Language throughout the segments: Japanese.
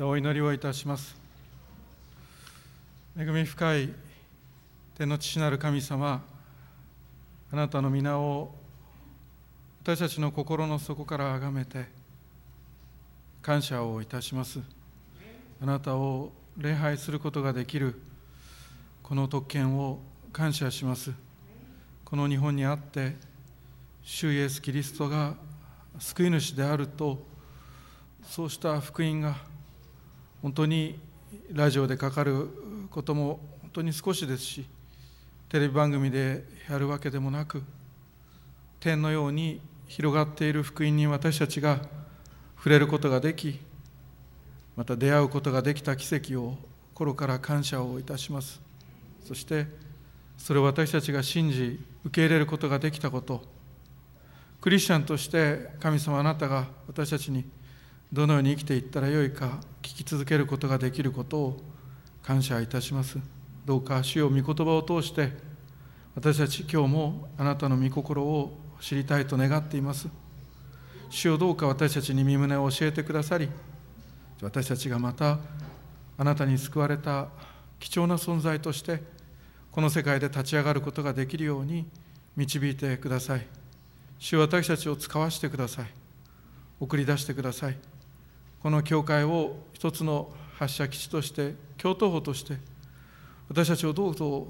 お祈りをいたします。恵み深い天の父なる神様あなたの皆を私たちの心の底から崇めて感謝をいたします。あなたを礼拝することができるこの特権を感謝します。この日本にあって主イエス・キリストが救い主であるとそうした福音が本当にラジオでかかることも本当に少しですしテレビ番組でやるわけでもなく天のように広がっている福音に私たちが触れることができまた出会うことができた奇跡を心から感謝をいたします。そしてそれを私たちが信じ受け入れることができたことクリスチャンとして神様あなたが私たちにどのように生きていったらよいか聞き続けることができることを感謝いたします。どうか主よ御言葉を通して私たち今日もあなたの御心を知りたいと願っています。主よどうか私たちに身旨を教えてくださり私たちがまたあなたに救われた貴重な存在としてこの世界で立ち上がることができるように導いてください。主私たちを使わせてください。送り出してください。この教会を一つの発射基地として教頭法として私たちをどうぞ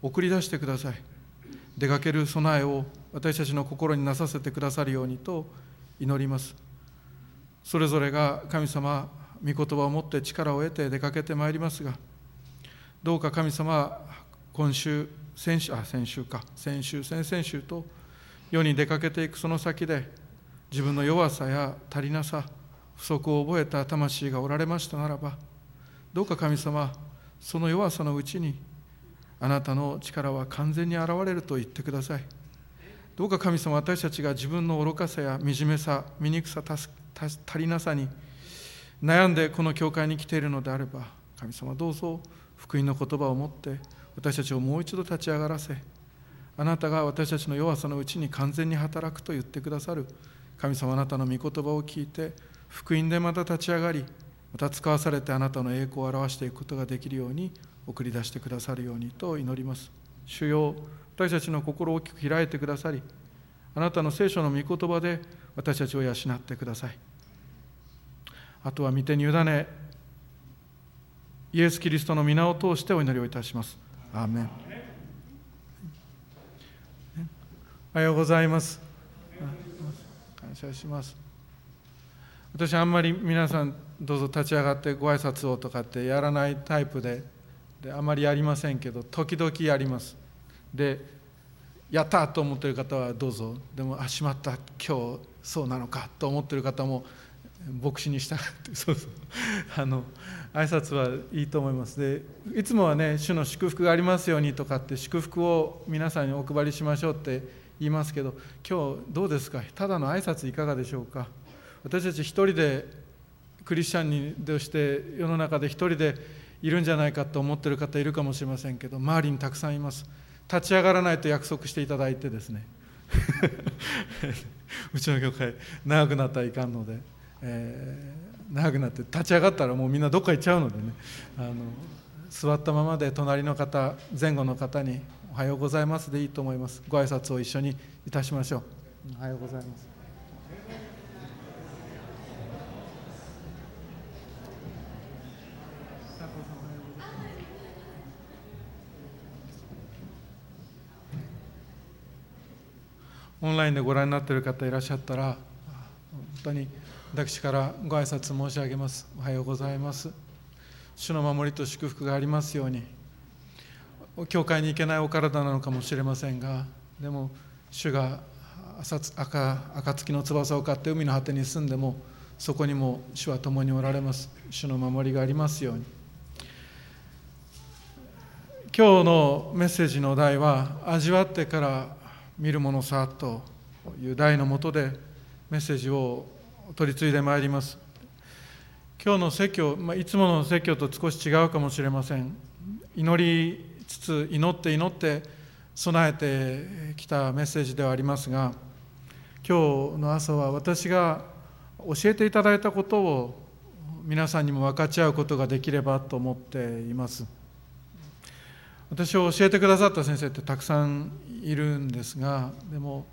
送り出してください。出かける備えを私たちの心になさせてくださるようにと祈ります。それぞれが神様御言葉を持って力を得て出かけてまいりますがどうか神様今週先週あ先週か。先週先々週と世に出かけていくその先で自分の弱さや足りなさ不足を覚えた魂がおられましたならばどうか神様その弱さのうちにあなたの力は完全に現れると言ってください。どうか神様私たちが自分の愚かさや惨めさ醜さ足りなさに悩んでこの教会に来ているのであれば神様どうぞ福音の言葉を持って私たちをもう一度立ち上がらせあなたが私たちの弱さのうちに完全に働くと言ってくださる神様あなたの御言葉を聞いて福音でまた立ち上がりまた使わされてあなたの栄光を表していくことができるように送り出してくださるようにと祈ります。主よ私たちの心を大きく開いてくださりあなたの聖書の御言葉で私たちを養ってください。あとは御手に委ねイエス・キリストの皆を通してお祈りをいたします。アーメン。おはようございます。感謝します私あんまり皆さんどうぞ立ち上がってご挨拶をとかってやらないタイプでであまりやりませんけど時々やります。でやったと思ってる方はどうぞ。でもあしまった今日そうなのかと思ってる方も牧師に従って そうそう。あの挨拶はいいと思います。でいつもはね主の祝福がありますようにとかって祝福を皆さんにお配りしましょうって言いますけど今日どうですか？ただの挨拶いかがでしょうか？私たち一人でクリスチャンにとして世の中で一人でいるんじゃないかと思ってる方いるかもしれませんけど周りにたくさんいます。立ち上がらないと約束していただいてですね。うちの教会長くなったらいかんので、えー、長くなって立ち上がったらもうみんなどっか行っちゃうのでね。あの座ったままで隣の方前後の方に「おはようございます」でいいと思います。ご挨拶を一緒にいたしましょう。おはようございます。オンラインでご覧になっている方いらっしゃったら本当に私からご挨拶申し上げます。おはようございます。主の守りと祝福がありますように。教会に行けないお体なのかもしれませんがでも主が赤暁の翼を買って海の果てに住んでもそこにも主は共におられます。主の守りがありますように。今日のメッセージの題は味わってから見るものさという題のもとでメッセージを取り継いでまいります。今日の説教、まあ、いつもの説教と少し違うかもしれません。祈りつつ祈って祈って備えてきたメッセージではありますが今日の朝は私が教えていただいたことを皆さんにも分かち合うことができればと思っています。私を教えてくださった先生ってたくさんいるんですがでも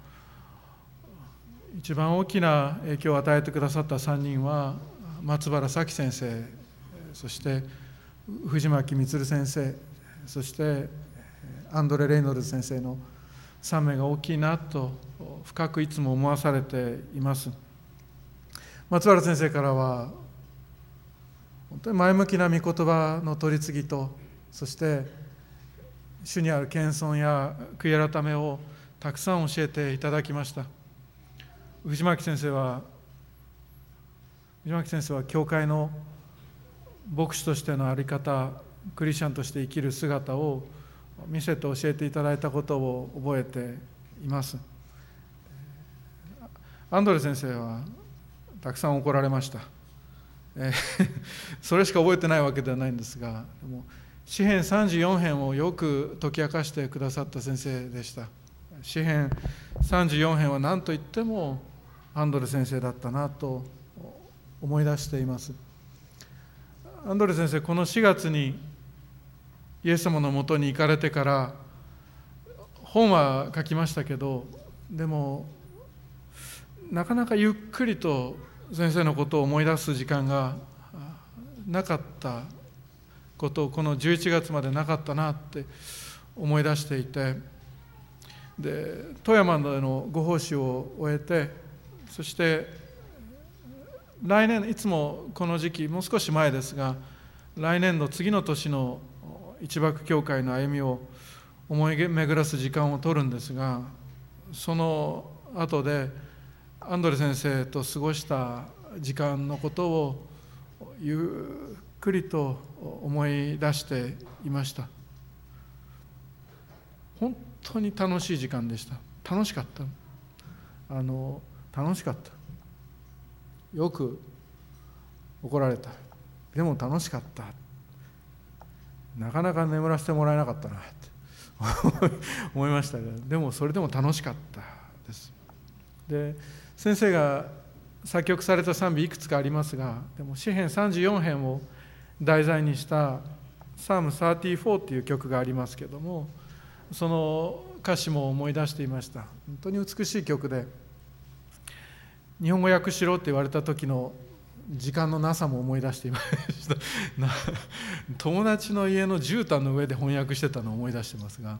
一番大きな影響を与えてくださった3人は松原咲先生そして藤巻充先生そしてアンドレ・レイノルズ先生の3名が大きいなと深くいつも思わされています。松原先生からは本当に前向きな御言葉の取り次ぎとそして主にある謙遜や悔い改めをたくさん教えていただきました。藤巻先生は藤巻先生は教会の牧師としての在り方クリスチャンとして生きる姿を見せて教えていただいたことを覚えています。アンドレ先生はたくさん怒られました、え それしか覚えてないわけではないんですがでも詩編34編をよく解き明かしてくださった先生でした。詩編34編は何と言ってもアンドレ先生だったなと思い出しています。アンドレ先生この4月にイエス様のもとに行かれてから本は書きましたけどでもなかなかゆっくりと先生のことを思い出す時間がなかったことをこの11月までなかったなって思い出していてで富山でのご奉仕を終えてそして来年いつもこの時期もう少し前ですが来年度次の年の一幕教会の歩みを思い巡らす時間を取るんですがその後でアンドレ先生と過ごした時間のことをゆっくりと思い出していました。本当に楽しい時間でした。楽しかった。あの楽しかった。よく怒られた。でも楽しかった。なかなか眠らせてもらえなかったな。って思いましたが。でもそれでも楽しかったです。で先生が作曲された賛美いくつかありますがでも詩編34編を題材にした「サーム34」っていう曲がありますけどもその歌詞も思い出していました。本当に美しい曲で日本語訳しろって言われた時の時間のなさも思い出していました。友達の家の絨毯の上で翻訳してたのを思い出してますが、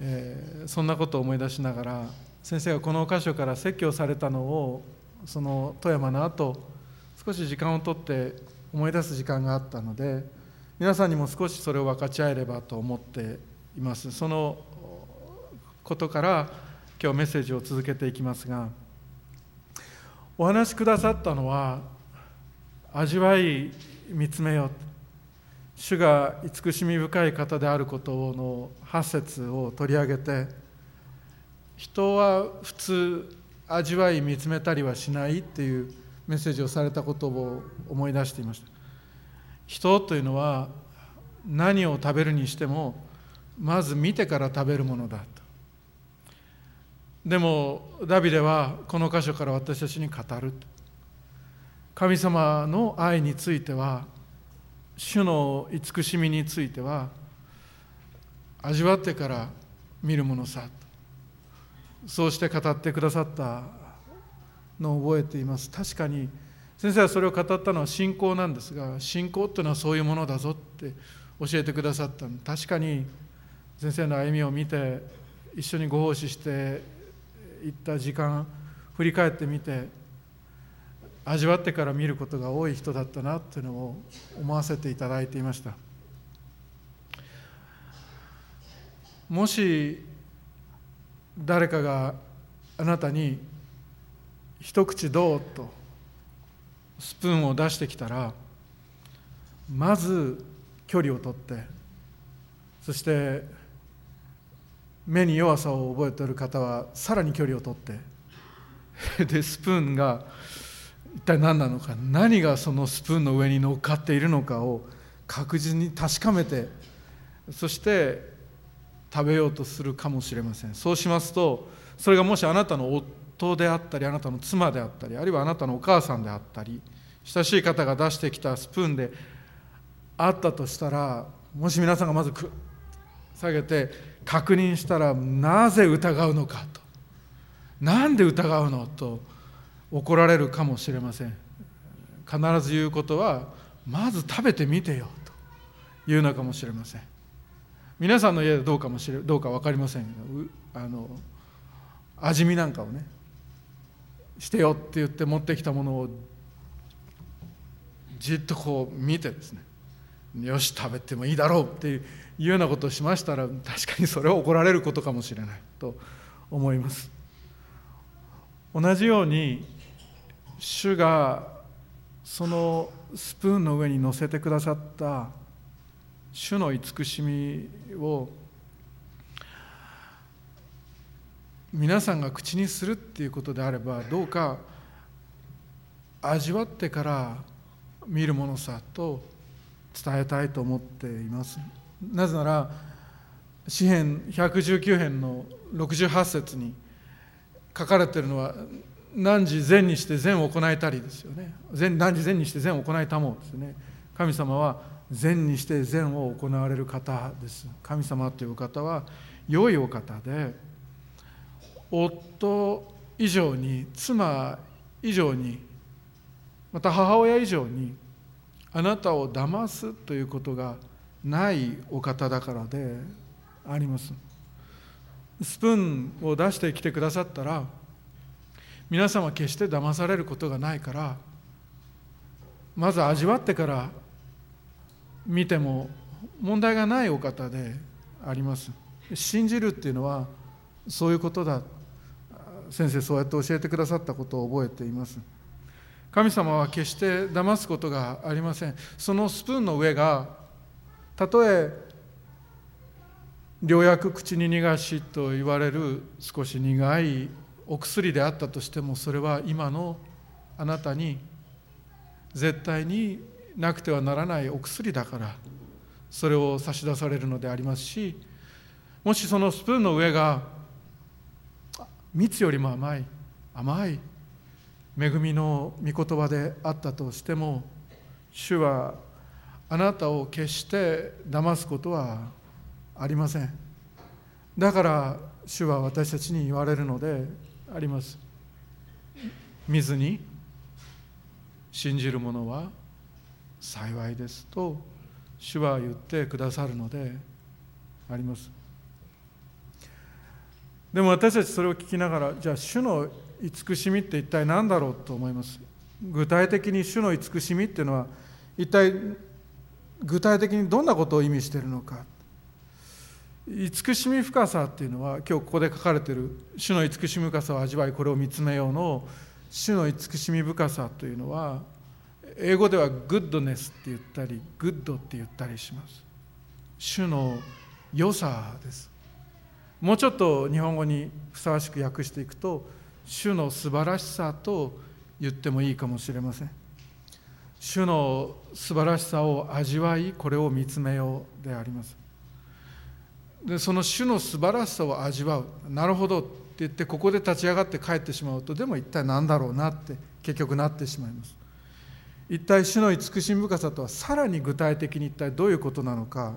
えー、そんなことを思い出しながら先生がこの箇所から説教されたのをその富山の後少し時間をとって思い出す時間があったので皆さんにも少しそれを分かち合えればと思っています。そのことから今日メッセージを続けていきますがお話しくださったのは味わい見つめよ主が慈しみ深い方であることの8節を取り上げて人は普通味わい見つめたりはしないっていうメッセージをされたことを思い出していました。人というのは何を食べるにしてもまず見てから食べるものだと。でもダビデはこの箇所から私たちに語る神様の愛については主の慈しみについては味わってから見るものさそうして語ってくださったのを覚えています。確かに先生はそれを語ったのは信仰なんですが信仰っていうのはそういうものだぞって教えてくださったの。確かに先生の歩みを見て一緒にご奉仕して行った時間振り返ってみて味わってから見ることが多い人だったなっていうのを思わせていただいていました。もし誰かがあなたに一口どう？と。スプーンを出してきたらまず距離をとってそして目に弱さを覚えている方はさらに距離をとって。でスプーンが一体何なのか何がそのスプーンの上に乗っかっているのかを確実に確かめてそして食べようとするかもしれません。そうしますとそれがもしあなたの夫であったりあなたの妻であったりあるいはあなたのお母さんであったり親しい方が出してきたスプーンであったとしたらもし皆さんがまず下げて確認したらなぜ疑うのかと。なんで疑うのと怒られるかもしれません。必ず言うことはまず食べてみてよと。言うのかもしれません。皆さんの家でどうかもしれどうか分かりませんあの味見なんかをねしてよって言って持ってきたものをじっとこう見てですね。よし食べてもいいだろうっていうようなことをしましたら確かにそれは怒られることかもしれないと思います。同じように主がそのスプーンの上に乗せてくださった主の慈しみを皆さんが口にするっていうことであればどうか味わってから見るものさと伝えたいと思っています。なぜなら詩編119編の68節に書かれてるのは何時善にして善を行えたりですよね。何時善にして善を行えたもですね。神様は善にして善を行われる方です。神様という方は良いお方で夫以上に妻以上にまた母親以上にあなたを騙すということがないお方だからであります。スプーンを出してきてくださったら皆様決して騙されることがないからまず味わってから見ても問題がないお方であります。信じるっていうのはそういうことだ。先生そうやって教えてくださったことを覚えています。神様は決して騙すことがありません。そのスプーンの上がたとえ良薬口に逃がしと言われる少し苦いお薬であったとしてもそれは今のあなたに絶対になくてはならないお薬だからそれを差し出されるのでありますしもしそのスプーンの上が蜜よりも甘い甘い恵みの御言葉であったとしても主はあなたを決して騙すことはありません。だから主は私たちに言われるのであります。水に信じる者は幸いですと主は言ってくださるのであります。でも私たちそれを聞きながらじゃあ主の慈しみって一体何だろうと思います？具体的に主の慈しみっていうのは一体具体的にどんなことを意味しているのか？慈しみ深さっていうのは今日ここで書かれている主の慈しみ深さを味わいこれを見つめようの主の慈しみ深さというのは英語では goodness って言ったり good って言ったりします。主の良さです。もうちょっと日本語にふさわしく訳していくと主の素晴らしさと言ってもいいかもしれません。主の素晴らしさを味わいこれを見つめようであります。でその主の素晴らしさを味わうなるほどって言ってここで立ち上がって帰ってしまうとでも一体何だろうなって結局なってしまいます。一体主の慈しみ深さとはさらに具体的に一体どういうことなのか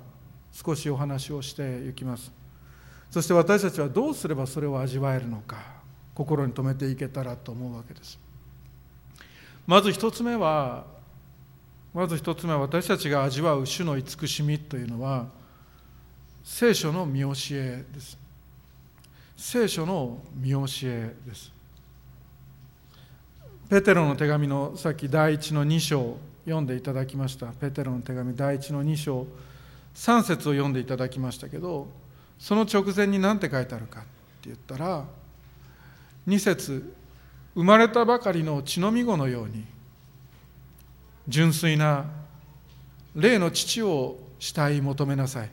少しお話をしていきます。そして私たちはどうすればそれを味わえるのか心に留めていけたらと思うわけです。まず一つ目はまず一つ目は私たちが味わう主の慈しみというのは聖書の見教えです。聖書の見教えです。ペテロの手紙のさっき第一の2章読んでいただきました。ペテロの手紙第一の2章3節を読んでいただきましたけどその直前に何て書いてあるかって言ったら2節生まれたばかりの血のみ子のように純粋な霊の父を慕い求めなさい。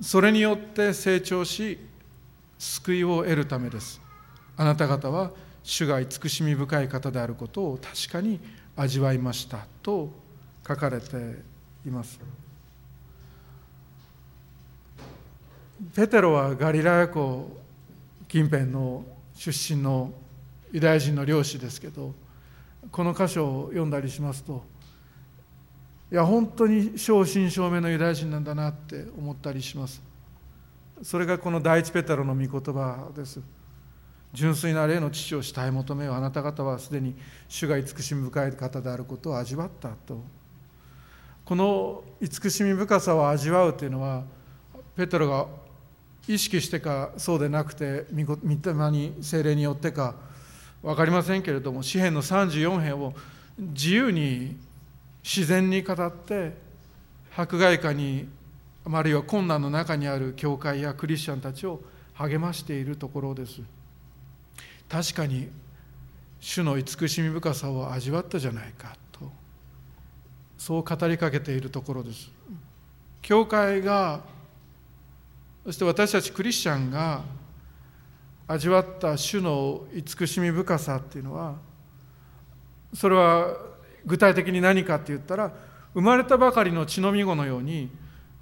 それによって成長し救いを得るためです。あなた方は主が慈しみ深い方であることを確かに味わいましたと書かれています。ペテロはガリラヤ湖近辺の出身のユダヤ人の漁師ですけどこの箇所を読んだりしますといや本当に正真正銘のユダヤ人なんだなって思ったりします。それがこの第一ペテロの御言葉です。純粋な霊の父を慕い求めよあなた方はすでに主が慈しみ深い方であることを味わったと。この慈しみ深さを味わうというのはペテロが意識してかそうでなくて御霊に精霊によってか分かりませんけれども詩篇の34編を自由に自然に語って迫害下にあるいは困難の中にある教会やクリスチャンたちを励ましているところです。確かに主の慈しみ深さを味わったじゃないかとそう語りかけているところです。教会がそして私たちクリスチャンが味わった主の慈しみ深さっていうのはそれは具体的に何かって言ったら生まれたばかりの血のみ子のように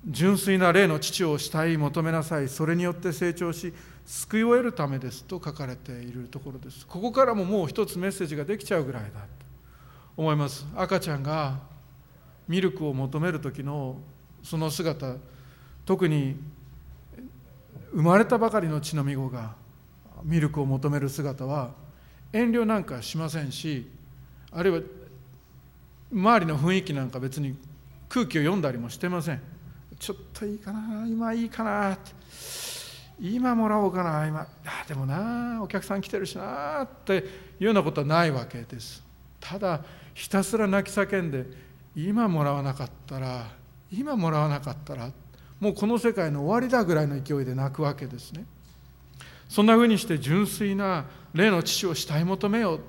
純粋な霊の父を慕い求めなさいそれによって成長し救いを得るためですと書かれているところです。ここからももう一つメッセージができちゃうぐらいだと思います。赤ちゃんがミルクを求める時のその姿特に生まれたばかりの血のみ子がミルクを求める姿は遠慮なんかしませんしあるいは周りの雰囲気なんか別に空気を読んだりもしてません。ちょっといいかな今いいかなって今もらおうかな今あでもなお客さん来てるしなっていうようなことはないわけです。ただひたすら泣き叫んで今もらわなかったら今もらわなかったらってもうこの世界の終わりだぐらいの勢いで泣くわけですね。そんなふうにして純粋な霊の父を慕い求めよう。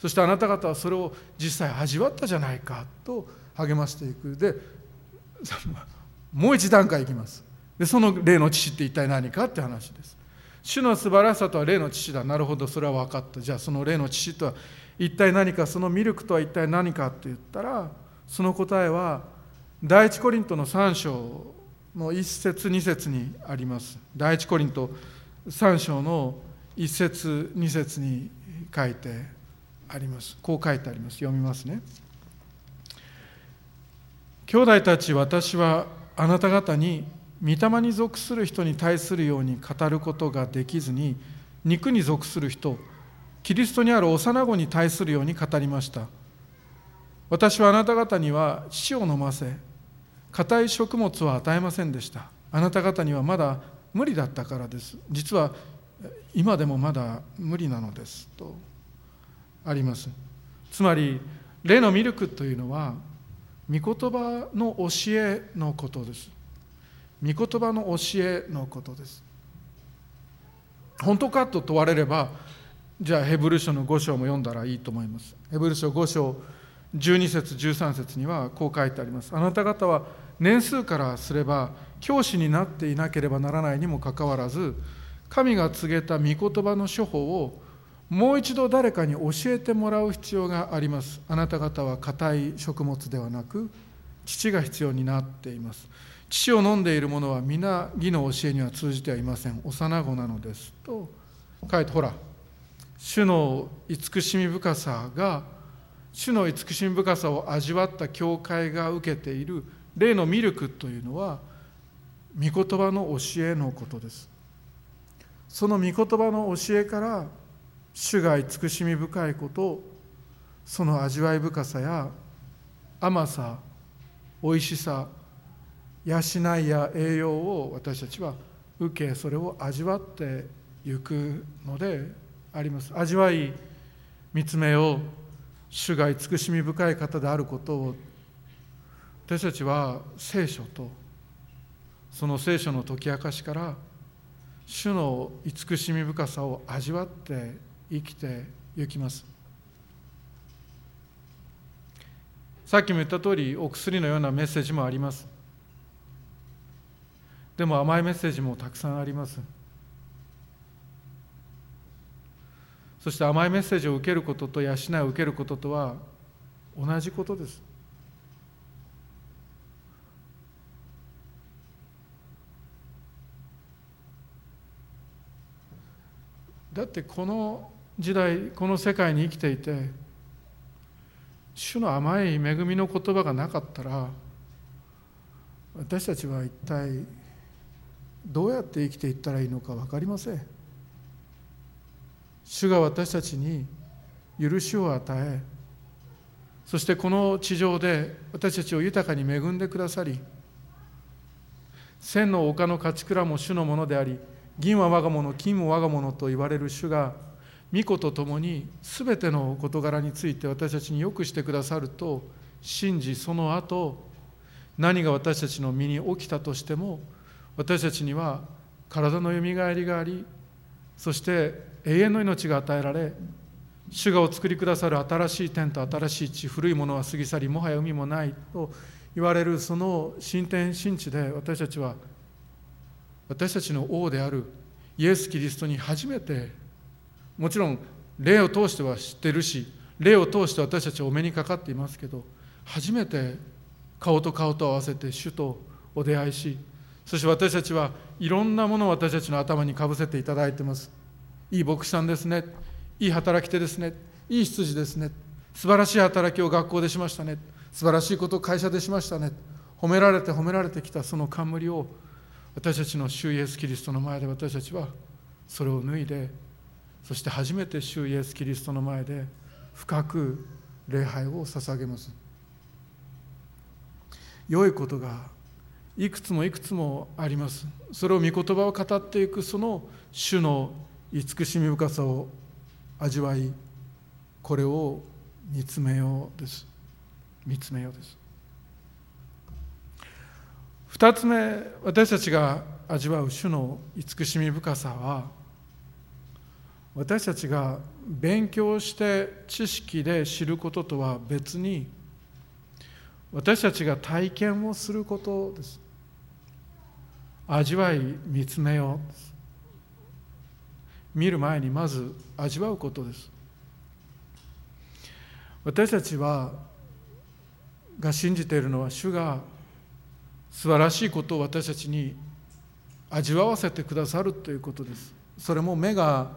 そしてあなた方はそれを実際味わったじゃないかと励ましていく。で もう一段階いきます。でその霊の父って一体何かって話です。主の素晴らしさとは霊の父だ。なるほど。それは分かった。じゃあその霊の父とは一体何か。そのミルクとは一体何かって言ったらその答えは第一コリントの3章の1節2節にあります。第一コリント3章の1節2節に書いてあります。こう書いてあります。読みますね。兄弟たち私はあなた方に御霊に属する人に対するように語ることができずに肉に属する人キリストにある幼子に対するように語りました。私はあなた方には血を飲ませ硬い食物を与えませんでした。あなた方にはまだ無理だったからです。実は今でもまだ無理なのですとあります。つまり例のミルクというのは御言葉の教えのことです。御言葉の教えのことです。本当かと問われればじゃあヘブル書の5章も読んだらいいと思います。ヘブル書5章12節13節にはこう書いてあります。あなた方は年数からすれば教師になっていなければならないにもかかわらず神が告げた御言葉の処方をもう一度誰かに教えてもらう必要があります。あなた方は硬い食物ではなく父が必要になっています。父を飲んでいる者は皆義の教えには通じてはいません。幼子なのですと書いてほら主の慈しみ深さが主の慈しみ深さを味わった教会が受けている例のミルクというのは御言葉の教えのことです。その御言葉の教えから主が慈しみ深いことその味わい深さや甘さおいしさ養いや栄養を私たちは受けそれを味わってゆくのであります。味わい見つめよう主が慈しみ深い方であることを私たちは聖書とその聖書の解き明かしから主の慈しみ深さを味わって生きてゆきます。さっきも言った通りお薬のようなメッセージもあります。でも甘いメッセージもたくさんあります。そして甘いメッセージを受けることと養いを受けることとは同じことです。だってこの時代この世界に生きていて主の甘い恵みの言葉がなかったら私たちは一体どうやって生きていったらいいのか分かりません。主が私たちに許しを与えそしてこの地上で私たちを豊かに恵んでくださり千の丘の勝ち蔵も主のものであり銀は我が物金も我が物と言われる主が御子と共に全ての事柄について私たちによくしてくださると信じその後何が私たちの身に起きたとしても私たちには体のよみがえりがありそして永遠の命が与えられ主がお作りくださる新しい天と新しい地古いものは過ぎ去りもはや海もないと言われるその新天新地で私たちは私たちの王であるイエス・キリストに初めてもちろん霊を通しては知ってるし霊を通して私たちはお目にかかっていますけど初めて顔と顔と合わせて主とお出会いしそして私たちはいろんなものを私たちの頭にかぶせていただいてます。いい牧師さんですね。いい働き手ですね。いい羊ですね。素晴らしい働きを学校でしましたね。素晴らしいことを会社でしましたね。褒められて褒められてきたその冠を私たちの主イエス・キリストの前で私たちはそれを脱いでそして初めて主イエス・キリストの前で深く礼拝を捧げます。良いことがいくつもいくつもあります。それを御言葉を語っていくその主の慈しみ深さを味わいこれを見つめようです。見つめようです。二つ目私たちが味わう主の慈しみ深さは私たちが勉強して知識で知ることとは別に私たちが体験をすることです。味わい見つめよう。見る前にまず味わうことです。私たちはが信じているのは主が素晴らしいことを私たちに味わわせてくださるということです。それも目が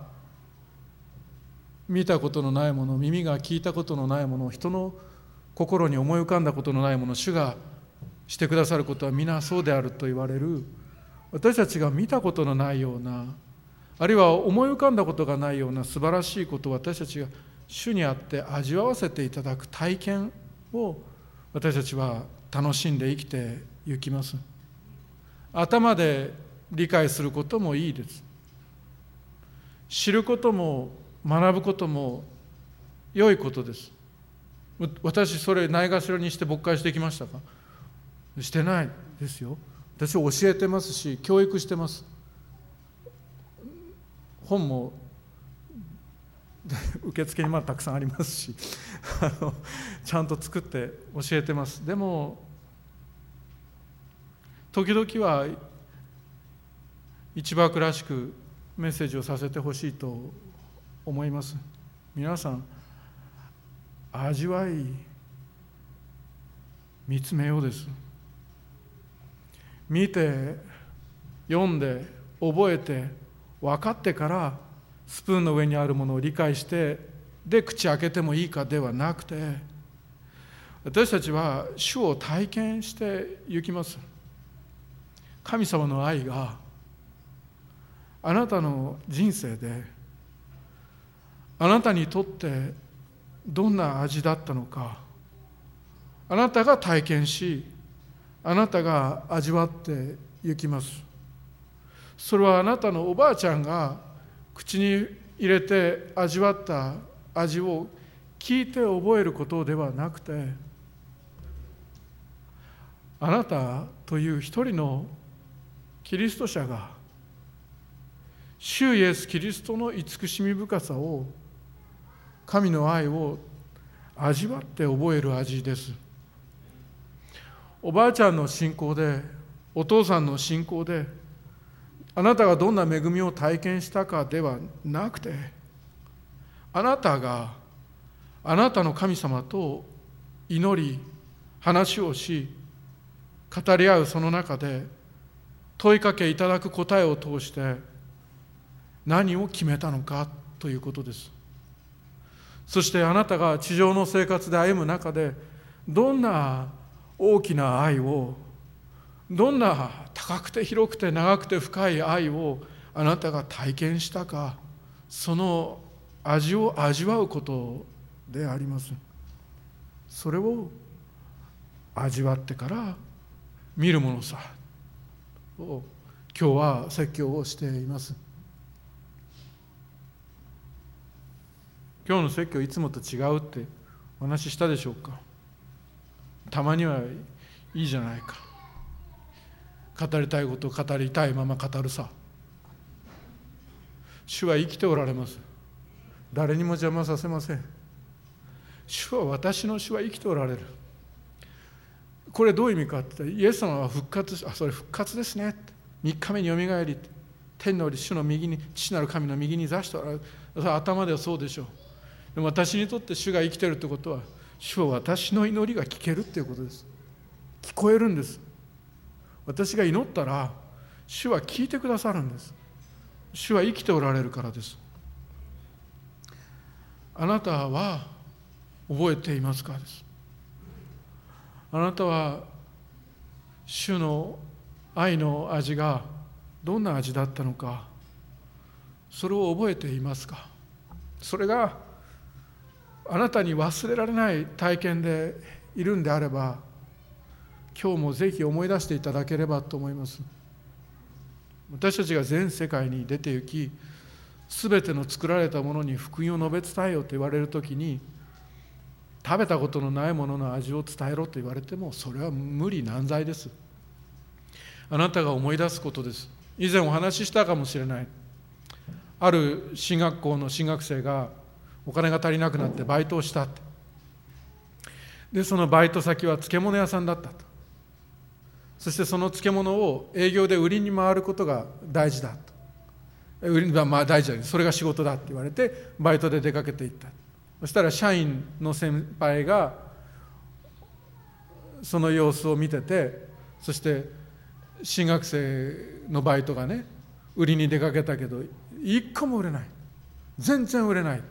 見たことのないもの耳が聞いたことのないもの人の心に思い浮かんだことのないもの主がしてくださることは皆そうであると言われる。私たちが見たことのないようなあるいは思い浮かんだことがないような素晴らしいことを私たちが主にあって味わわせていただく体験を私たちは楽しんで生きていきます。頭で理解することもいいです。知ることも学ぶことも良いことです。私それないがしろにして牧会してきましたか？してないですよ。私教えてますし教育してます。本も 受付にまだたくさんありますしちゃんと作って教えてます。でも時々は一幕らしくメッセージをさせてほしいと思います。皆さん味わい見つめようです。見て読んで覚えて分かってからスプーンの上にあるものを理解してで口開けてもいいかではなくて私たちは主を体験していきます。神様の愛があなたの人生であなたにとってどんな味だったのかあなたが体験しあなたが味わっていきますそれはあなたのおばあちゃんが口に入れて味わった味を聞いて覚えることではなくてあなたという一人のキリスト者が主イエス・キリストの慈しみ深さを神の愛を味わって覚える味です。おばあちゃんの信仰でお父さんの信仰であなたがどんな恵みを体験したかではなくてあなたがあなたの神様と祈り話をし語り合うその中で問いかけいただく答えを通して何を決めたのかということです。そしてあなたが地上の生活で歩む中でどんな大きな愛をどんな高くて広くて長くて深い愛をあなたが体験したかその味を味わうことであります。それを味わってから見るものさ。を今日は説教をしています。今日の説教いつもと違うってお話ししたでしょうか？たまにはいいじゃないか。語りたいことを語りたいまま語るさ。主は生きておられます。誰にも邪魔させません。主は私の主は生きておられる。これどういう意味かってイエス様は復活しあそれ復活ですね。3日目によみがえり天の主の右に父なる神の右に座しておられる。頭ではそうでしょう。でも私にとって主が生きてるってことは主は私の祈りが聞けるっていうことです。聞こえるんです。私が祈ったら主は聞いてくださるんです。主は生きておられるからです。あなたは覚えていますかです。あなたは主の愛の味がどんな味だったのかそれを覚えていますか？それがあなたに忘れられない体験でいるんであれば今日もぜひ思い出していただければと思います。私たちが全世界に出て行き全ての作られたものに福音を述べ伝えようと言われる時に食べたことのないものの味を伝えろと言われてもそれは無理難題です。あなたが思い出すことです。以前お話ししたかもしれない。ある進学校の進学生がお金が足りなくなってバイトをしたって。でそのバイト先は漬物屋さんだったと。そしてその漬物を営業で売りに回ることが大事だと。売りまあ大事だそれが仕事だって言われてバイトで出かけていった。そしたら社員の先輩がその様子を見ててそして進学生のバイトがね売りに出かけたけど一個も売れない。全然売れない。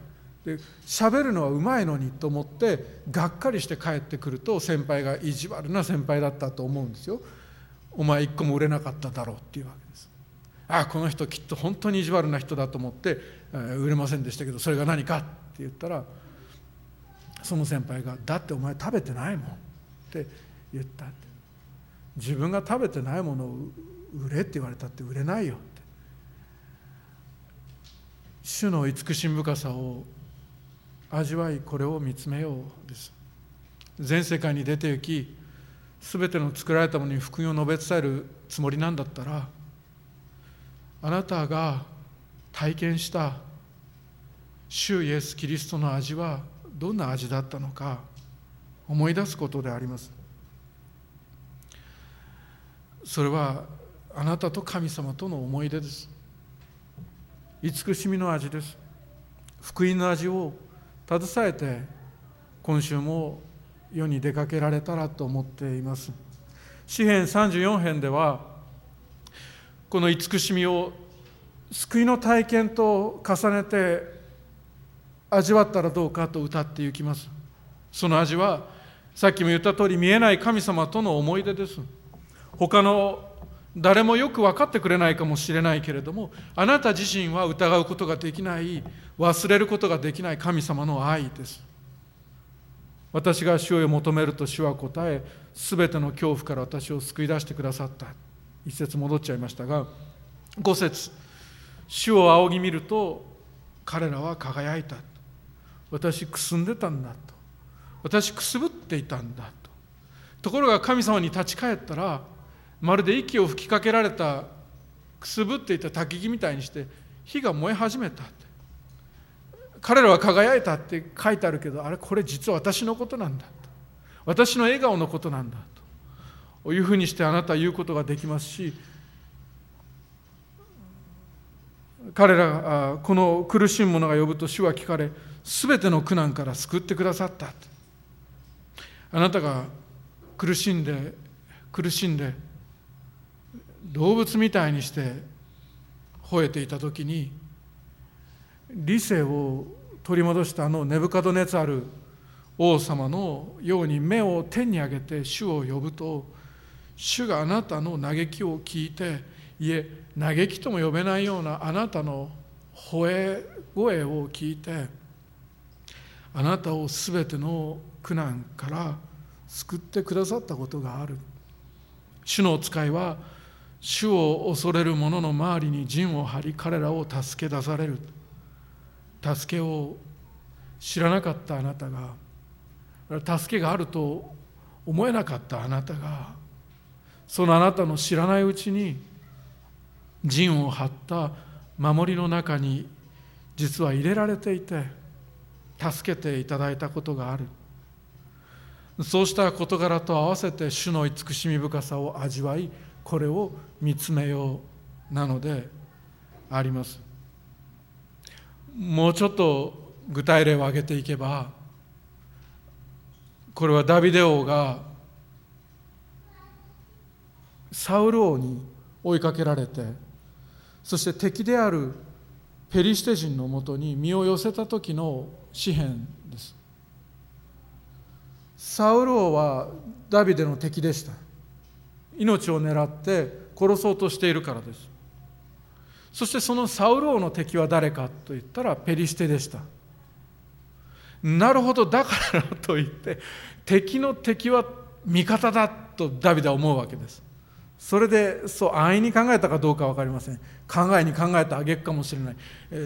で喋るのはうまいのにと思ってがっかりして帰ってくると先輩が意地悪な先輩だったと思うんですよ。お前一個も売れなかっただろうっていうわけです。ああこの人きっと本当に意地悪な人だと思って売れませんでしたけどそれが何かって言ったらその先輩が「だってお前食べてないもん」って言った自分が食べてないものを売れって言われたって売れないよって主の慈しみ深さを味わいこれを見つめようです全世界に出て行き全ての作られたものに福音を述べ伝えるつもりなんだったらあなたが体験した主イエス・キリストの味はどんな味だったのか思い出すことであります。それはあなたと神様との思い出です。慈しみの味です。福音の味を携えて今週も世に出かけられたらと思っています。詩編34編ではこの慈しみを救いの体験と重ねて味わったらどうかと歌っていきます。その味はさっきも言った通り見えない神様との思い出です。他の誰もよく分かってくれないかもしれないけれどもあなた自身は疑うことができない忘れることができない神様の愛です。私が主を求めると主は答え全ての恐怖から私を救い出してくださった。一節戻っちゃいましたが五節主を仰ぎ見ると彼らは輝いた。私くすんでたんだと。私くすぶっていたんだと。ところが神様に立ち返ったらまるで息を吹きかけられたくすぶっていた焚き木みたいにして火が燃え始めた彼らは輝いたって書いてあるけどあれこれ実は私のことなんだと。私の笑顔のことなんだと。いうふうにしてあなたは言うことができますし彼らこの苦しむ者が呼ぶと主は聞かれすべての苦難から救ってくださった。あなたが苦しんで苦しんで動物みたいにして吠えていた時に理性を取り戻したあのネブカドネツァル王様のように目を天に上げて主を呼ぶと主があなたの嘆きを聞いていえ嘆きとも呼べないようなあなたの吠え声を聞いてあなたをすべての苦難から救ってくださったことがある。主の使いは主を恐れる者の周りに陣を張り彼らを助け出される。助けを知らなかったあなたが。助けがあると思えなかったあなたがそのあなたの知らないうちに陣を張った守りの中に実は入れられていて助けていただいたことがある。そうした事柄と合わせて主の慈しみ深さを味わいこれを見つめようなのであります。もうちょっと具体例を挙げていけばこれはダビデ王がサウル王に追いかけられてそして敵であるペリシテ人のもとに身を寄せた時の詩篇です。サウル王はダビデの敵でした。命を狙って殺そうとしているからです。そしてそのサウル王の敵は誰かと言ったらペリシテでした。なるほどだからと言って敵の敵は味方だとダビデは思うわけです。それでそう安易に考えたかどうか分かりません。考えに考えた挙句かもしれない。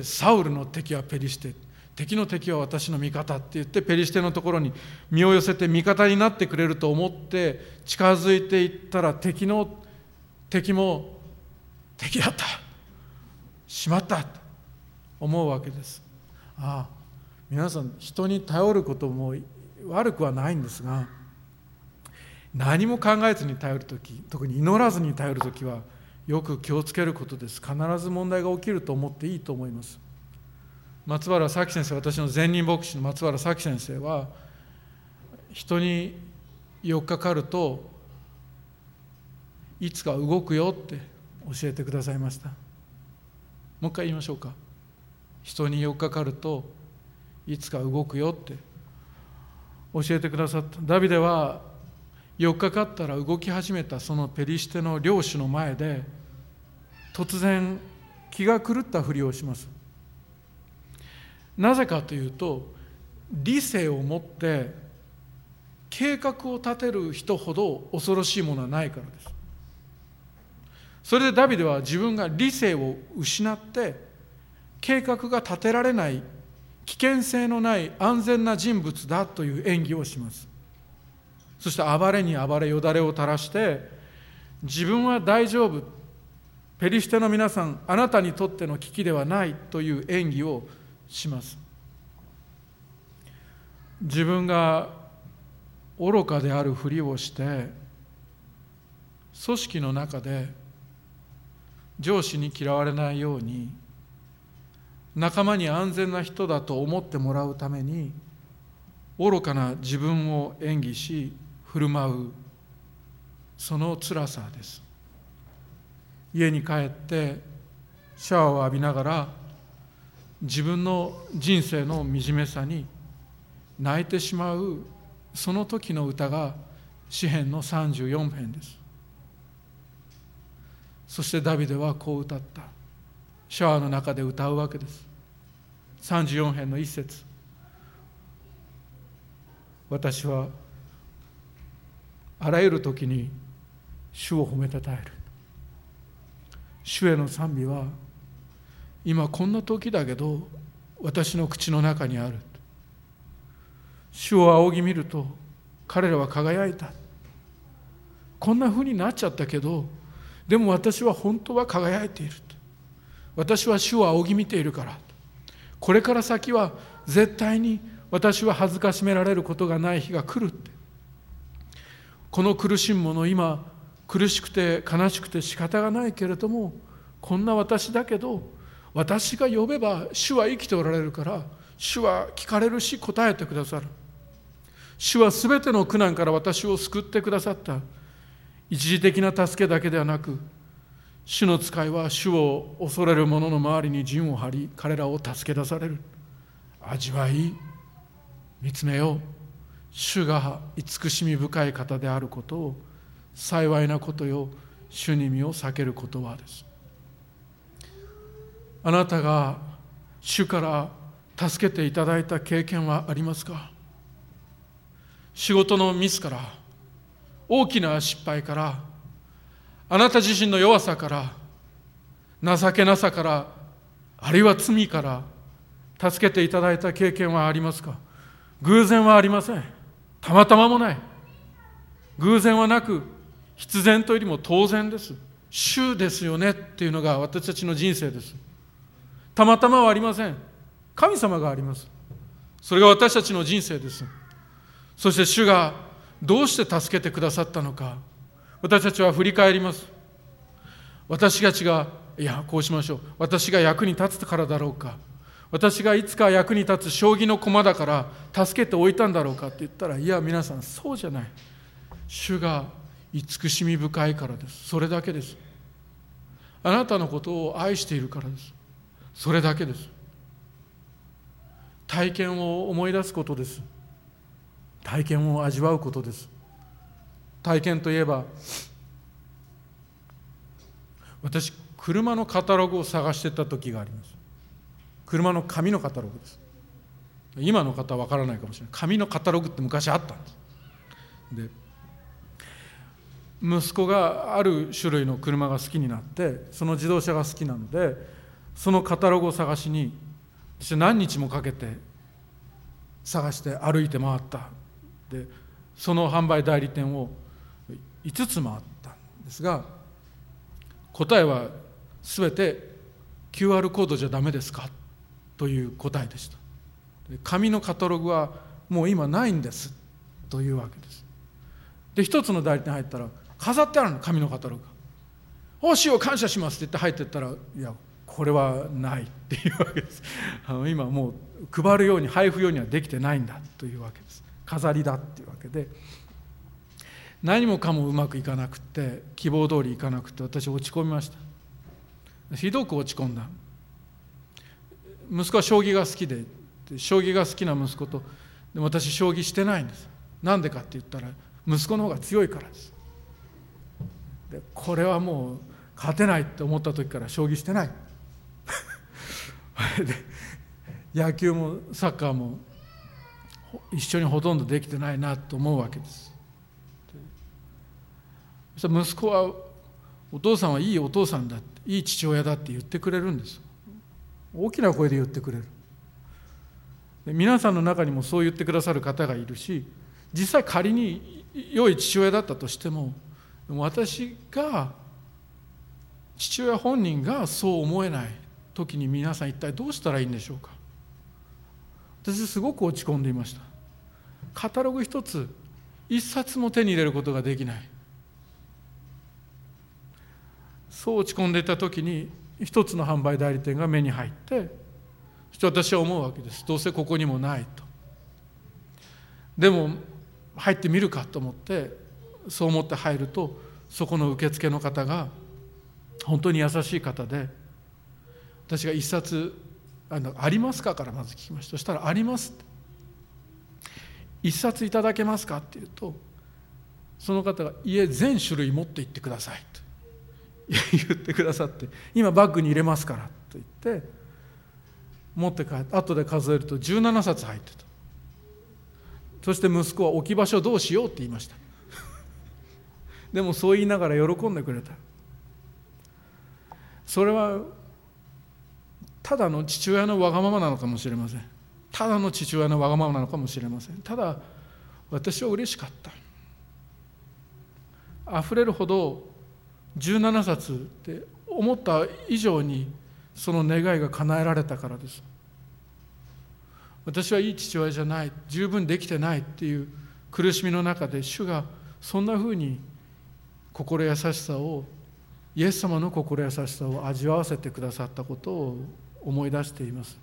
サウルの敵はペリシテ。敵の敵は私の味方って言ってペリシテのところに身を寄せて味方になってくれると思って近づいていったら敵の敵も敵だった。しまった。と思うわけです。ああ皆さん人に頼ることも悪くはないんですが何も考えずに頼る時特に祈らずに頼る時はよく気をつけることです。必ず問題が起きると思っていいと思います。松原咲先生私の前任牧師の松原咲先生は人に4日かかるといつか動くよって教えてくださいました。もう一回言いましょうか。人に4日かかるといつか動くよって教えてくださった。ダビデは4日かったら動き始めたそのペリシテの領主の前で突然気が狂ったふりをします。なぜかというと理性を持って計画を立てる人ほど恐ろしいものはないからです。それでダビデは自分が理性を失って計画が立てられない危険性のない安全な人物だという演技をします。そして暴れに暴れよだれを垂らして自分は大丈夫。ペリシテの皆さんあなたにとっての危機ではない。という演技をします。自分が愚かであるふりをして組織の中で上司に嫌われないように仲間に安全な人だと思ってもらうために愚かな自分を演技し振る舞う。その辛さです。家に帰ってシャワーを浴びながら自分の人生の惨めさに泣いてしまうその時の歌が詩篇の34編です。そしてダビデはこう歌った。シャワーの中で歌うわけです。34編の一節。私はあらゆる時に主を褒めたたえる。主への賛美は今こんな時だけど私の口の中にある。主を仰ぎ見ると彼らは輝いた。こんなふうになっちゃったけどでも私は本当は輝いている。私は主を仰ぎ見ているから。これから先は絶対に私は恥ずかしめられることがない日が来るって。この苦しむ者今苦しくて悲しくて仕方がないけれどもこんな私だけど私が呼べば主は生きておられるから主は聞かれるし答えてくださる。主は全ての苦難から私を救ってくださった。一時的な助けだけではなく主の使いは主を恐れる者の周りに陣を張り彼らを助け出される。味わい見つめよう。主が慈しみ深い方であることを幸いなことよ主に身を避ける言葉です。あなたが主から助けていただいた経験はありますか？仕事のミスから大きな失敗からあなた自身の弱さから情けなさからあるいは罪から助けていただいた経験はありますか？偶然はありません。たまたまもない。偶然はなく必然というよりも当然です。主ですよねっていうのが私たちの人生です。たまたまはありません。神様があります。それが私たちの人生です。そして主がどうして助けてくださったのか私たちは振り返ります。私たちがいやこうしましょう。私が役に立つからだろうか。私がいつか役に立つ将棋の駒だから助けておいたんだろうかって言ったらいや皆さんそうじゃない。主が慈しみ深いからです。それだけです。あなたのことを愛しているからです。それだけです。体験を思い出すことです。体験を味わうことです。体験といえば私車のカタログを探してた時があります。車の紙のカタログです。今の方は分からないかもしれない。紙のカタログって昔あったんです。で息子がある種類の車が好きになってその自動車が好きなのでそのカタログを探しに私何日もかけて探して歩いて回った。でその販売代理店を5つ回ったんですが答えは全て QR コードじゃダメですか？という答えでした。紙のカタログはもう今ないんですというわけです。で一つの代理店入ったら飾ってあるの紙のカタログが「おしを感謝します」って言って入ってったら「いやこれはない」っていうわけです。あの今もう配るように配布ようにはできてないんだというわけです。飾りだっていうわけで。何もかもうまくいかなくて希望通りいかなくて私落ち込みました。ひどく落ち込んだ。息子は将棋が好きで将棋が好きな息子とで私将棋してないんです。なんでかって言ったら息子の方が強いからです。でこれはもう勝てないって思った時から将棋してない。で野球もサッカーも一緒にほとんどできてないなと思うわけです。そ息子はお父さんはいいお父さんだいい父親だって言ってくれるんです。大きな声で言ってくれる。皆さんの中にもそう言ってくださる方がいるし実際仮に良い父親だったとしても私が父親本人がそう思えない時に皆さん一体どうしたらいいんでしょうか。私すごく落ち込んでいました。カタログ一つ一冊も手に入れることができない。そう落ち込んでいた時に一つの販売代理店が目に入ってそして私は思うわけですどうせここにもないとでも入ってみるかと思ってそう思って入るとそこの受付の方が本当に優しい方で私が一冊あの「ありますか?」からまず聞きましたそしたら「あります」って「一冊いただけますか?」って言うとその方が「家全種類持って行ってください」と 言ってくださって「今バッグに入れますから」と言って持って帰って後で数えると17冊入ってた。そして息子は置き場所どうしようって言いました。でもそう言いながら喜んでくれた。それはただの父親のわがままなのかもしれません。ただの父親のわがままなのかもしれません。ただ私は嬉しかった。溢れるほど17冊って思った以上にその願いが叶えられたからです。私はいい父親じゃない十分できてないっていう苦しみの中で主がそんなふうに心優しさをイエス様の心優しさを味わわせてくださったことを思い出しています。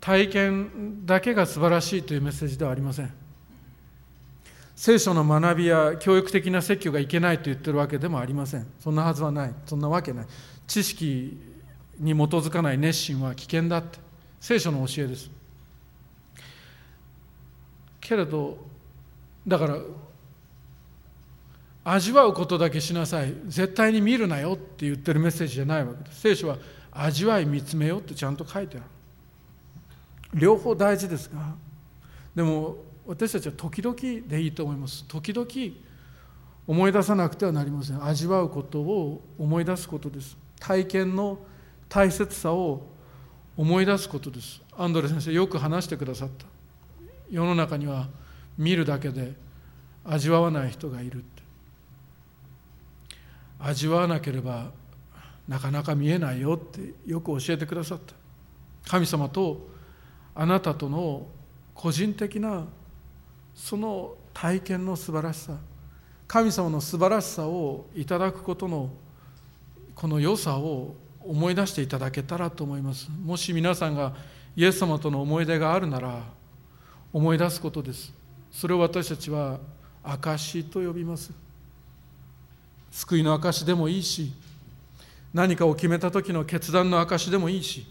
体験だけが素晴らしいというメッセージではありません。聖書の学びや教育的な説教がいけないと言ってるわけでもありません。そんなはずはない。そんなわけない。知識に基づかない熱心は危険だって。聖書の教えです。けれどだから味わうことだけしなさい。絶対に見るなよって言ってるメッセージじゃないわけです。聖書は味わい見つめようってちゃんと書いてある。両方大事ですがでも私たちは時々でいいと思います。時々思い出さなくてはなりません。味わうことを思い出すことです。体験の大切さを思い出すことです。アンドレ先生よく話してくださった。世の中には見るだけで味わわない人がいるって。味わわなければなかなか見えないよってよく教えてくださった。神様とあなたとの個人的なその体験の素晴らしさ神様の素晴らしさをいただくことのこの良さを思い出していただけたらと思います。もし皆さんがイエス様との思い出があるなら思い出すことです。それを私たちは証と呼びます。救いの証でもいいし何かを決めた時の決断の証でもいいし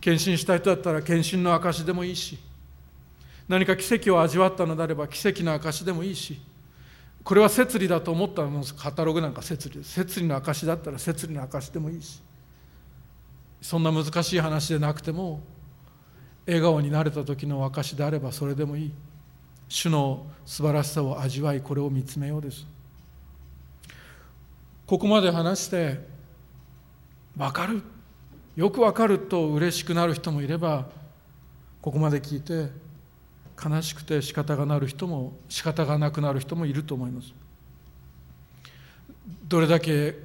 献身した人だったら献身の証でもいいし何か奇跡を味わったのであれば奇跡の証でもいいしこれは摂理だと思ったものカタログなんか摂理。です摂理の証だったら摂理の証でもいいし。そんな難しい話でなくても笑顔になれた時の証であればそれでもいい。主の素晴らしさを味わいこれを見つめようです。ここまで話して分かる。よく分かると嬉しくなる人もいればここまで聞いて悲しくて仕方がなる人も仕方がなくなる人もいると思います。どれだけ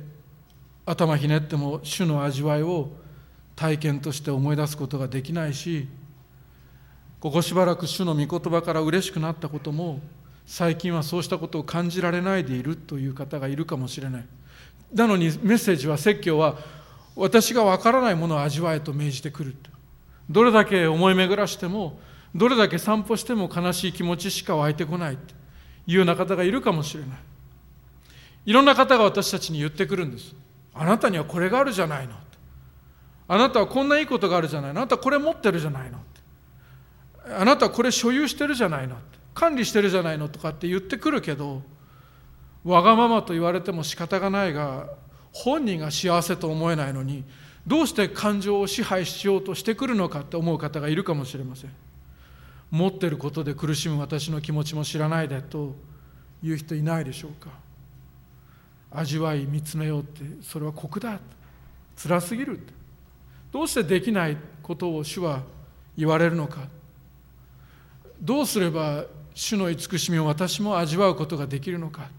頭ひねっても主の味わいを体験として思い出すことができないしここしばらく主の御言葉から嬉しくなったことも最近はそうしたことを感じられないでいるという方がいるかもしれない。なのにメッセージは説教は私がわからないものを味わえと命じてくる。どれだけ思い巡らしてもどれだけ散歩しても悲しい気持ちしか湧いてこないというような方がいるかもしれない。いろんな方が私たちに言ってくるんです。あなたにはこれがあるじゃないのあなたはこんないいことがあるじゃないの。あなたはこれ持ってるじゃないのあなたはこれ所有してるじゃないの管理してるじゃないのとかって言ってくるけどわがままと言われても仕方がないが本人が幸せと思えないのにどうして感情を支配しようとしてくるのかって思う方がいるかもしれません。持ってることで苦しむ私の気持ちも知らないでという人いないでしょうか。味わい見つめようってそれは酷だ。辛すぎるどうしてできないことを主は言われるのか。どうすれば主の慈しみを私も味わうことができるのか。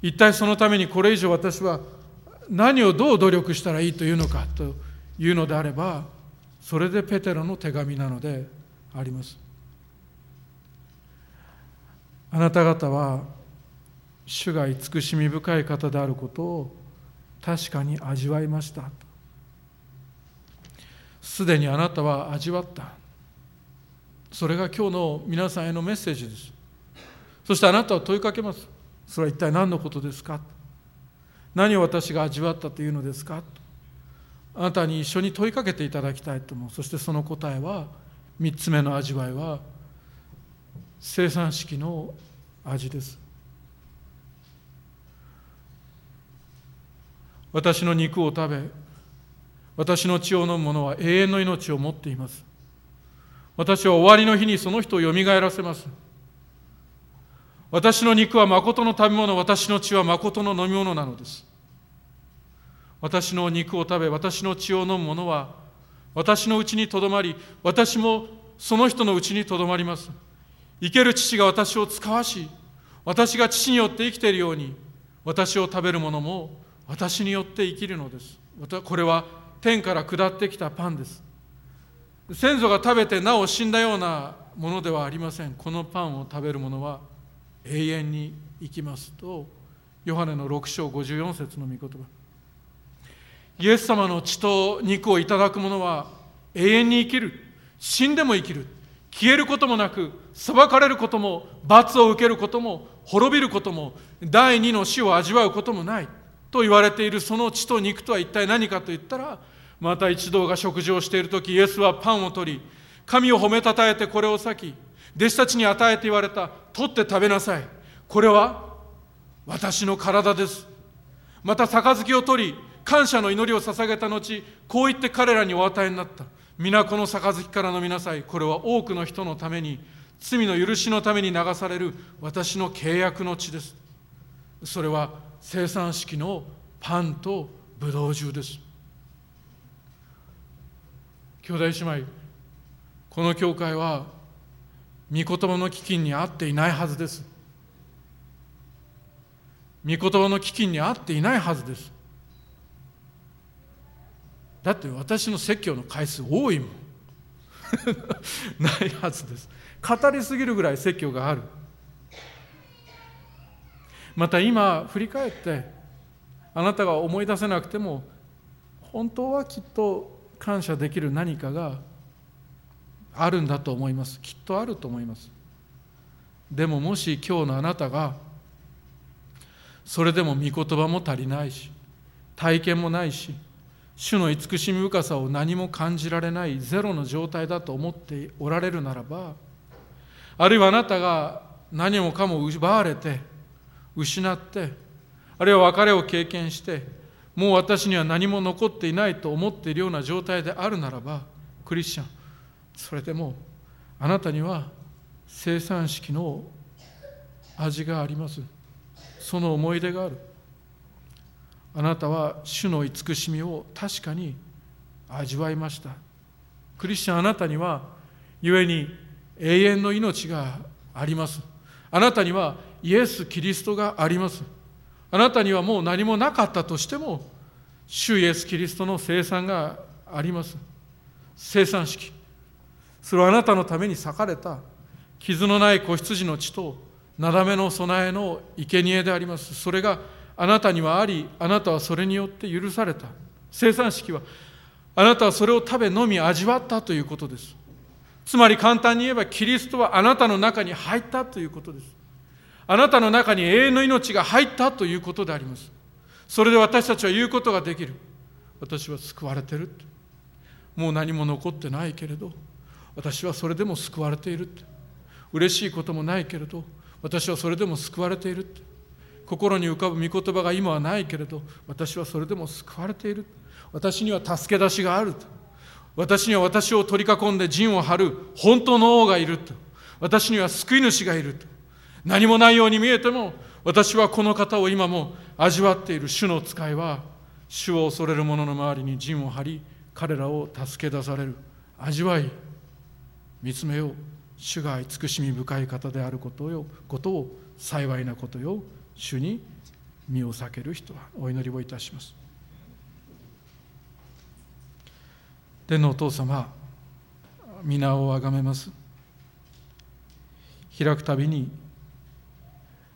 一体そのためにこれ以上私は何をどう努力したらいいというのかというのであればそれでペテロの手紙なのであります。あなた方は主が慈しみ深い方であることを確かに味わいました。すでにあなたは味わった。それが今日の皆さんへのメッセージです。そしてあなたは問いかけます。それは一体何のことですか？何を私が味わったというのですか？あなたに一緒に問いかけていただきたいと思う。そしてその答えは3つ目の味わいは生産式の味です。私の肉を食べ私の血を飲む者は永遠の命を持っています。私は終わりの日にその人をよみがえらせます。私の肉は誠の食べ物私の血は誠の飲み物なのです。私の肉を食べ私の血を飲む者は私のうちにとどまり私もその人のうちにとどまります。生ける父が私を使わし私が父によって生きているように私を食べる者も私によって生きるのです。これは天から下ってきたパンです。先祖が食べてなお死んだようなものではありません。このパンを食べる者は永遠に生きますとヨハネの6章54節の御言葉。イエス様の血と肉をいただく者は永遠に生きる。死んでも生きる。消えることもなく裁かれることも罰を受けることも滅びることも第二の死を味わうこともないと言われているその血と肉とは一体何かと言ったらまた一同が食事をしている時イエスはパンを取り神を褒めたたえてこれを裂き弟子たちに与えて言われた取って食べなさい。これは私の体です。また杯を取り感謝の祈りを捧げた後こう言って彼らにお与えになった。皆この杯から飲みなさいこれは多くの人のために罪の許しのために流される私の契約の地です。それは生産式のパンとブドウ汁です。兄弟姉妹この教会は御言葉の飢饉に合っていないはずです。御言葉の飢饉に合っていないはずです。だって私の説教の回数多いもん。ないはずです。語りすぎるぐらい説教がある。また今振り返ってあなたが思い出せなくても本当はきっと感謝できる何かがあるんだと思います。きっとあると思います。でももし今日のあなたがそれでも御言葉も足りないし体験もないし主の慈しみ深さを何も感じられないゼロの状態だと思っておられるならばあるいはあなたが何もかも奪われて失ってあるいは別れを経験してもう私には何も残っていないと思っているような状態であるならばクリスチャンそれでもあなたには生産式の味があります。その思い出がある。あなたは主の慈しみを確かに味わいました。クリスチャンあなたには故に永遠の命があります。あなたにはイエス・キリストがあります。あなたにはもう何もなかったとしても主イエス・キリストの生産があります。生産式。それはあなたのために裂かれた傷のない子羊の血となだめの備えの生贄であります。それがあなたにはありあなたはそれによって許された。生産式はあなたはそれを食べ飲み味わったということです。つまり簡単に言えばキリストはあなたの中に入ったということです。あなたの中に永遠の命が入ったということであります。それで私たちは言うことができる。私は救われてるもう何も残ってないけれど。私はそれでも救われている嬉しいこともないけれど。私はそれでも救われている心に浮かぶ御言葉が今はないけれど私はそれでも救われている。私には助け出しがあると。私には私を取り囲んで陣を張る本当の王がいると。私には救い主がいると。何もないように見えても私はこの方を今も味わっている。主の使いは主を恐れる者の周りに陣を張り彼らを助け出される。味わい見つめよう。主が慈しみ深い方であることよことを幸いなことよ。主に身を避ける人はお祈りをいたします。天のお父様皆をあがめます。開くたびに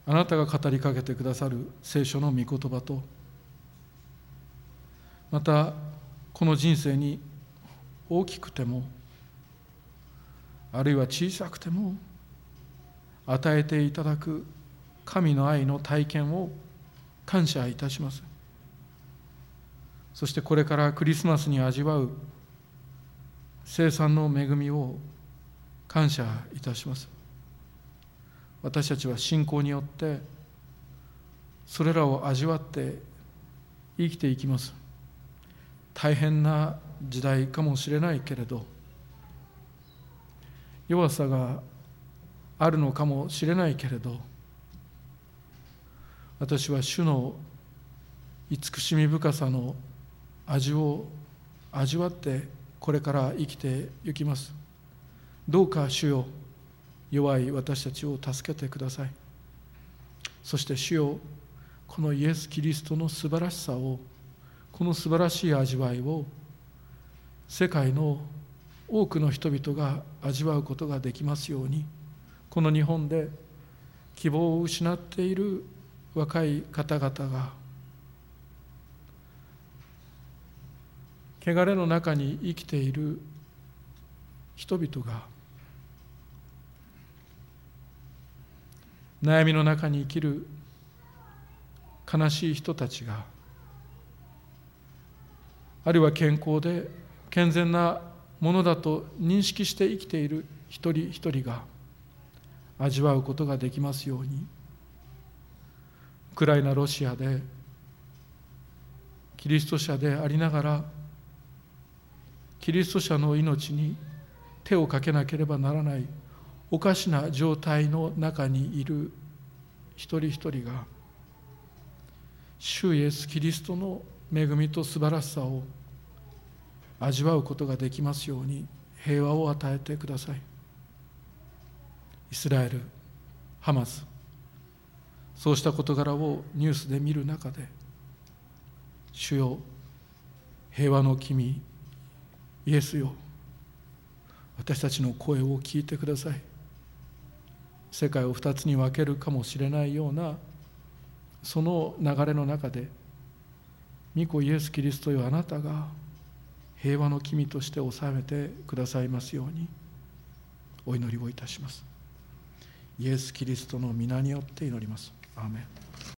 あなたが語りかけてくださる聖書の御言葉とまたこの人生に大きくてもあるいは小さくても与えていただく神の愛の体験を感謝いたします。そしてこれからクリスマスに味わう生産の恵みを感謝いたします。私たちは信仰によってそれらを味わって生きていきます。大変な時代かもしれないけれど弱さがあるのかもしれないけれど私は主の慈しみ深さの味を味わってこれから生きていきます。どうか主よ弱い私たちを助けてください。そして主よこのイエス・キリストの素晴らしさをこの素晴らしい味わいを世界の多くの人々が味わうことができますように。この日本で希望を失っている若い方々が汚れの中に生きている人々が悩みの中に生きる悲しい人たちがあるいは健康で健全なものだと認識して生きている一人一人が味わうことができますように。クライナロシアでキリスト者でありながらキリスト者の命に手をかけなければならないおかしな状態の中にいる一人一人が主イエス・キリストの恵みと素晴らしさを味わうことができますように平和を与えてください。イスラエルハマス。そうした事柄をニュースで見る中で主よ平和の君イエスよ私たちの声を聞いてください。世界を二つに分けるかもしれないようなその流れの中で御子イエス・キリストよあなたが平和の君として治めてくださいますようにお祈りをいたします。イエス・キリストの皆によって祈ります。アーメン